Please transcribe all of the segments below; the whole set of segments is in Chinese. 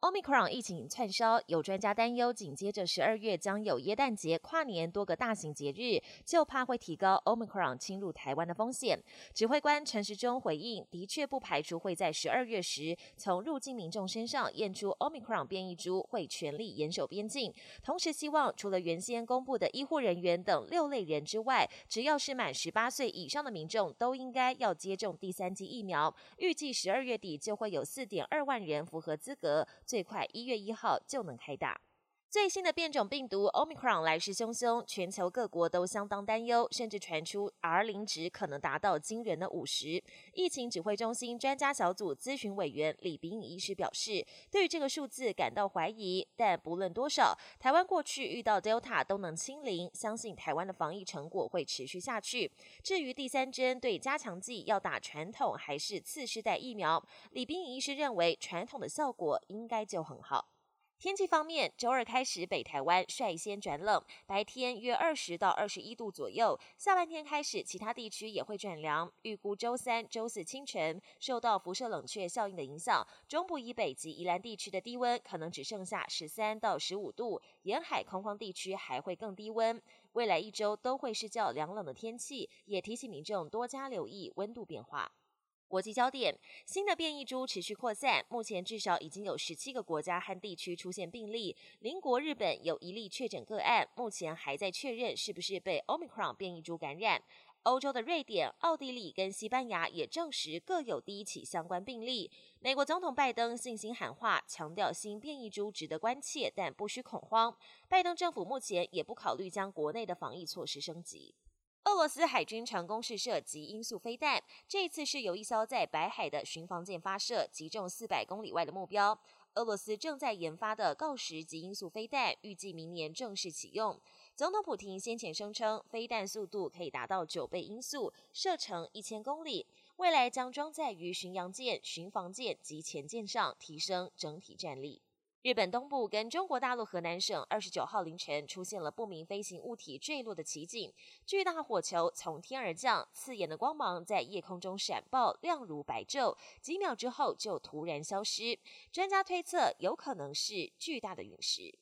Omicron 疫情窜烧，有专家担忧，紧接着十二月将有耶诞节、跨年多个大型节日，就怕会提高 Omicron 侵入台湾的风险。指挥官陈时中回应，的确不排除会在十二月时从入境民众身上验出 Omicron 变异株，会全力严守边境。同时，希望除了原先公布的医护人员等六类人之外，只要是满十八岁以上的民众，都应该要接种第三剂疫苗。预计十二月底就会有四点二万人符合资格。最快一月一号就能开打。最新的变种病毒 Omicron 来势汹汹，全球各国都相当担忧，甚至传出 R 零值可能达到惊人的五十。疫情指挥中心专家小组咨询委员李炳医师表示，对于这个数字感到怀疑，但不论多少，台湾过去遇到 Delta 都能清零，相信台湾的防疫成果会持续下去。至于第三针对加强剂要打传统还是次世代疫苗，李炳医师认为传统的效果应该就很好。天气方面，周二开始北台湾率先转冷，白天约二十到二十一度左右。下半天开始，其他地区也会转凉。预估周三、周四清晨，受到辐射冷却效应的影响，中部以北及宜兰地区的低温可能只剩下十三到十五度，沿海空旷地区还会更低温。未来一周都会是较凉冷的天气，也提醒民众多加留意温度变化。国际焦点：新的变异株持续扩散，目前至少已经有十七个国家和地区出现病例。邻国日本有一例确诊个案，目前还在确认是不是被 Omicron 变异株感染。欧洲的瑞典、奥地利跟西班牙也证实各有第一起相关病例。美国总统拜登信心喊话，强调新变异株值得关切，但不需恐慌。拜登政府目前也不考虑将国内的防疫措施升级。俄罗斯海军成功试射极音速飞弹，这次是由一艘在白海的巡防舰发射，击中四百公里外的目标。俄罗斯正在研发的锆石极音速飞弹，预计明年正式启用。总统普廷先前声称，飞弹速度可以达到九倍音速，射程一千公里，未来将装载于巡洋舰、巡防舰及前舰上，提升整体战力。日本东部跟中国大陆河南省二十九号凌晨出现了不明飞行物体坠落的奇景，巨大火球从天而降，刺眼的光芒在夜空中闪爆，亮如白昼，几秒之后就突然消失。专家推测，有可能是巨大的陨石。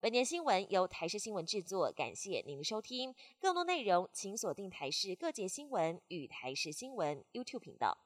本年新闻由台视新闻制作，感谢您的收听。更多内容请锁定台视各界新闻与台视新闻 YouTube 频道。